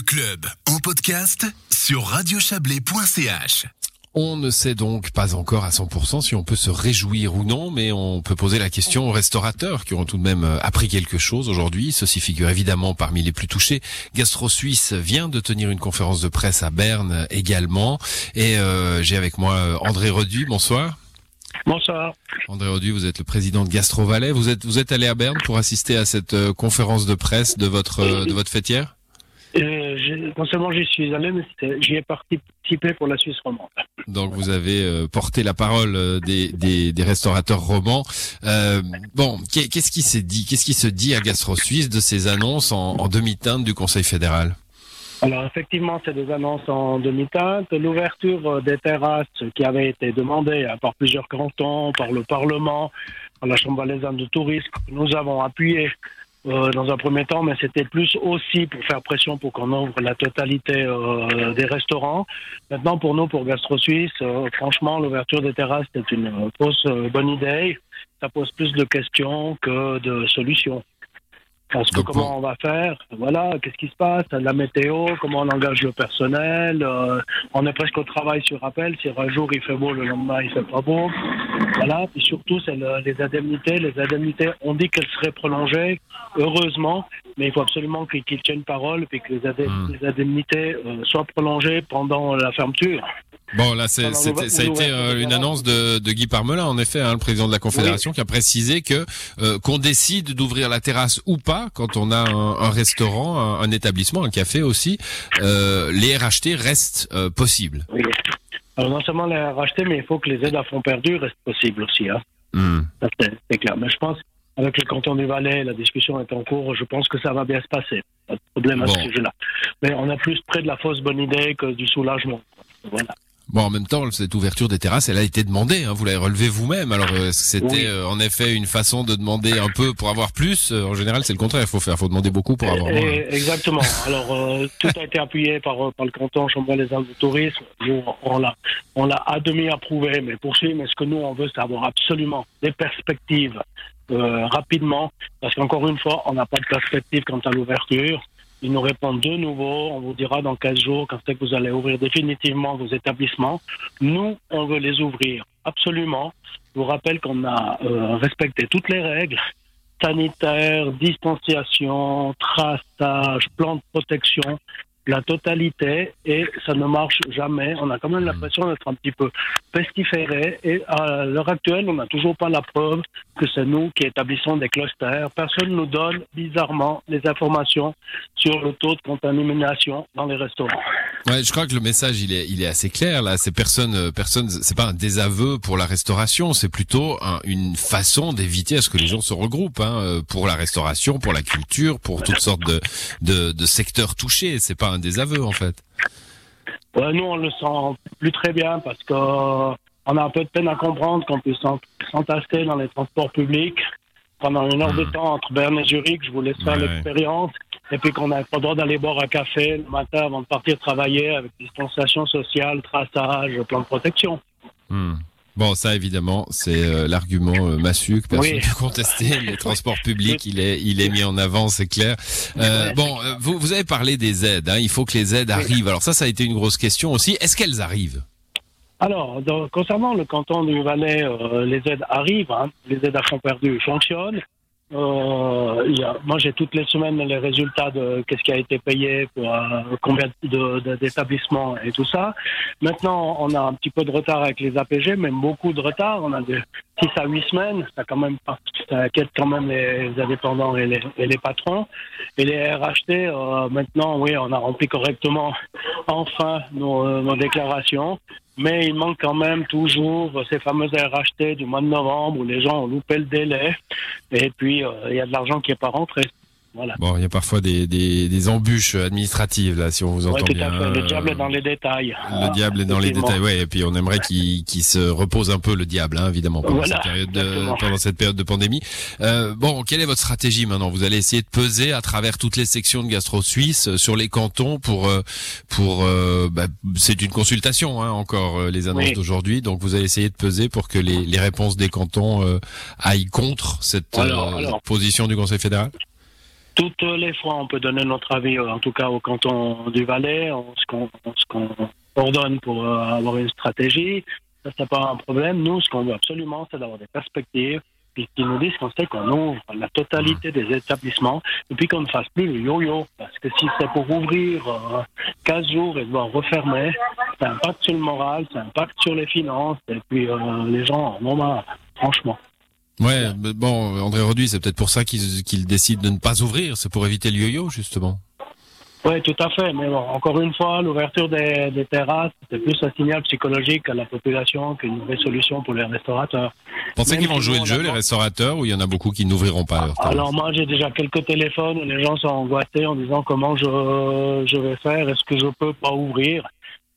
Le club en podcast sur radiochablais.ch. On ne sait donc pas encore à 100% si on peut se réjouir ou non, mais on peut poser la question aux restaurateurs qui ont tout de même euh, appris quelque chose aujourd'hui. Ceci figure évidemment parmi les plus touchés. Gastro Suisse vient de tenir une conférence de presse à Berne également. Et euh, j'ai avec moi euh, André Redu. Bonsoir. Bonsoir. André Audu, vous êtes le président de Gastro Valais. Vous êtes, vous êtes allé à Berne pour assister à cette euh, conférence de presse de votre, euh, de votre fêtière? Euh, Non seulement j'y suis allé, mais j'y ai participé pour la Suisse romande. Donc vous avez euh, porté la parole des, des, des restaurateurs romans. Euh, bon, qu'est-ce qui s'est dit Qu'est-ce qui se dit à Gastro Suisse de ces annonces en, en demi-teinte du Conseil fédéral? Alors effectivement, c'est des annonces en demi-teinte. L'ouverture des terrasses qui avait été demandée par plusieurs cantons, par le Parlement, par la Chambre valaisanne de tourisme, nous avons appuyé euh, dans un premier temps, mais c'était plus aussi pour faire pression pour qu'on ouvre la totalité euh, des restaurants. Maintenant, pour nous, pour Gastro Suisse, euh, franchement, l'ouverture des terrasses, c'est une fausse bonne idée. Ça pose plus de questions que de solutions. Parce que comment on va faire? Voilà, qu'est-ce qui se passe? La météo, comment on engage le personnel euh, On est presque au travail sur appel. Si un jour il fait beau, le lendemain il fait pas beau. Voilà. Puis surtout, c'est le, les indemnités. Les indemnités, on dit qu'elles seraient prolongées, heureusement, mais il faut absolument qu'ils tiennent parole et que les, hmm. les indemnités euh, soient prolongées pendant la fermeture. Bon, là, ça a été euh, une annonce de, de, Guy Parmelin, en effet, hein, le président de la Confédération, qui a précisé que euh, qu'on décide d'ouvrir la terrasse ou pas, quand on a un, un restaurant, un, un, établissement, un café aussi, euh, les RHT restent euh, possibles. Oui. Alors non seulement les RHT, mais il faut que les aides à fonds perdus restent possibles aussi. Hein. Mm. C'est clair. Mais je pense avec le canton du Valais, la discussion est en cours. Je pense que ça va bien se passer. Pas de problème à ce sujet-là. Mais on a plus près de la fausse bonne idée que du soulagement. Voilà. Bon, en même temps, cette ouverture des terrasses, elle a été demandée. Hein, vous l'avez relevé vous-même. Alors, euh, c'était oui. euh, en effet une façon de demander un peu pour avoir plus. Euh, en général, c'est le contraire. Il faut faire, faut demander beaucoup pour avoir moins. Exactement. Alors, euh, tout a été appuyé par par le canton Chambre les Alpes de tourisme. Nous, on l'a, on l'a à demi approuvé, mais poursuivre. Mais ce que nous on veut, c'est avoir absolument des perspectives rapidement, parce qu'encore une fois, on n'a pas de perspective quant à l'ouverture. Ils nous répondent de nouveau. On vous dira dans 15 jours quand c'est que vous allez ouvrir définitivement vos établissements. Nous, on veut les ouvrir absolument. Je vous rappelle qu'on a euh, respecté toutes les règles sanitaires, distanciation, traçage, plan de protection la totalité et ça ne marche jamais. On a quand même l'impression d'être un petit peu pestiféré et à l'heure actuelle, on n'a toujours pas la preuve que c'est nous qui établissons des clusters. Personne nous donne bizarrement les informations sur le taux de contamination dans les restaurants. Ouais, je crois que le message il est il est assez clair là. C'est personne personne c'est pas un désaveu pour la restauration, c'est plutôt un, une façon d'éviter à ce que les gens se regroupent hein, pour la restauration, pour la culture, pour toutes sortes de de, de secteurs touchés. C'est pas un désaveu en fait. Ouais, nous on le sent plus très bien parce que on a un peu de peine à comprendre qu'on puisse s'entasser dans les transports publics pendant une heure mmh. de temps entre Berne et Zurich. Je vous laisse faire ouais. l'expérience. Et puis qu'on n'a pas le droit d'aller boire un café le matin avant de partir travailler avec distanciation sociale, traçage, plan de protection. Mmh. Bon, ça évidemment, c'est euh, l'argument euh, massu que personne ne oui. peut contester. Les transports publics, il est, il est mis en avant, c'est clair. Euh, bon, vous, vous avez parlé des aides. Hein, il faut que les aides arrivent. Alors ça, ça a été une grosse question aussi. Est-ce qu'elles arrivent? Alors, donc, concernant le canton du Valais, euh, les aides arrivent, hein, les aides à fonds perdus fonctionnent. Euh, y a, moi, j'ai toutes les semaines les résultats de qu'est-ce qui a été payé pour euh, combien d'établissements et tout ça. Maintenant, on a un petit peu de retard avec les APG, même beaucoup de retard. On a de 6 à 8 semaines. Ça, quand même, ça inquiète quand même les indépendants et les, et les patrons. Et les RHT, euh, maintenant, oui, on a rempli correctement enfin nos, euh, nos déclarations mais il manque quand même toujours ces fameuses RHT du mois de novembre où les gens ont loupé le délai et puis euh, il y a de l'argent qui n'est pas rentré. Voilà. Bon, il y a parfois des, des, des, embûches administratives là, si on vous entend ouais, bien. Le diable est dans les détails. Le ah, diable est dans les détails, ouais. Et puis on aimerait qu'il qu se repose un peu le diable, hein, évidemment, pendant, voilà, cette période de, pendant cette période de pandémie. Euh, bon, quelle est votre stratégie maintenant? Vous allez essayer de peser à travers toutes les sections de gastro suisse euh, sur les cantons pour euh, pour bah, c'est une consultation hein, encore les annonces oui. d'aujourd'hui. Donc vous allez essayer de peser pour que les, les réponses des cantons aillent contre cette alors, alors. position du Conseil fédéral? Toutes les fois, on peut donner notre avis, en tout cas au canton du Valais, ce qu'on ordonne pour avoir une stratégie. Ça, c'est pas un problème. Nous, ce qu'on veut absolument, c'est d'avoir des perspectives, puis qu'ils nous disent qu'on sait qu'on ouvre la totalité des établissements, et puis qu'on ne fasse plus le yo-yo. Parce que si c'est pour ouvrir 15 euh, jours et devoir refermer, ça impacte sur le moral, ça impacte sur les finances, et puis euh, les gens en ont marre, franchement. Ouais, bon, André Roduit, c'est peut-être pour ça qu'il décide de ne pas ouvrir, c'est pour éviter le yo-yo, justement. Oui, tout à fait. Mais bon, encore une fois, l'ouverture des, des, terrasses, c'est plus un signal psychologique à la population qu'une vraie solution pour les restaurateurs. Pensez qu'ils vont jouer le jeu, les restaurateurs, ou il y en a beaucoup qui n'ouvriront pas Alors moi, j'ai déjà quelques téléphones où les gens sont angoissés en disant comment je, je vais faire, est-ce que je peux pas ouvrir?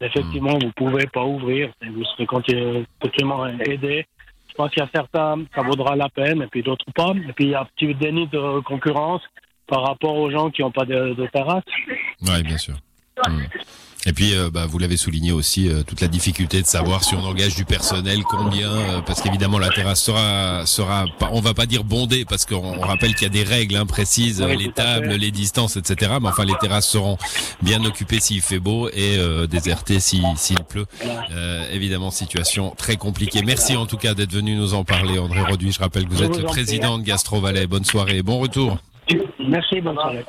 Effectivement, vous pouvez pas ouvrir, vous serez continuellement aidé. Je pense qu'il y a certains, ça vaudra la peine, et puis d'autres pas. Et puis il y a un petit déni de concurrence par rapport aux gens qui n'ont pas de, terrasse. Oui, bien sûr. Hmm. Et puis, euh, bah, vous l'avez souligné aussi, euh, toute la difficulté de savoir si on engage du personnel, combien, euh, parce qu'évidemment la terrasse sera, sera, on va pas dire bondée, parce qu'on rappelle qu'il y a des règles hein, précises, les tables, les distances, etc. Mais enfin, les terrasses seront bien occupées s'il fait beau et désertées s'il pleut. évidemment, situation très compliquée. Merci en tout cas d'être venu nous en parler, André Roduit. Je rappelle que vous êtes le président de Gastro Valais. Bonne soirée, bon retour. Merci, bonne soirée.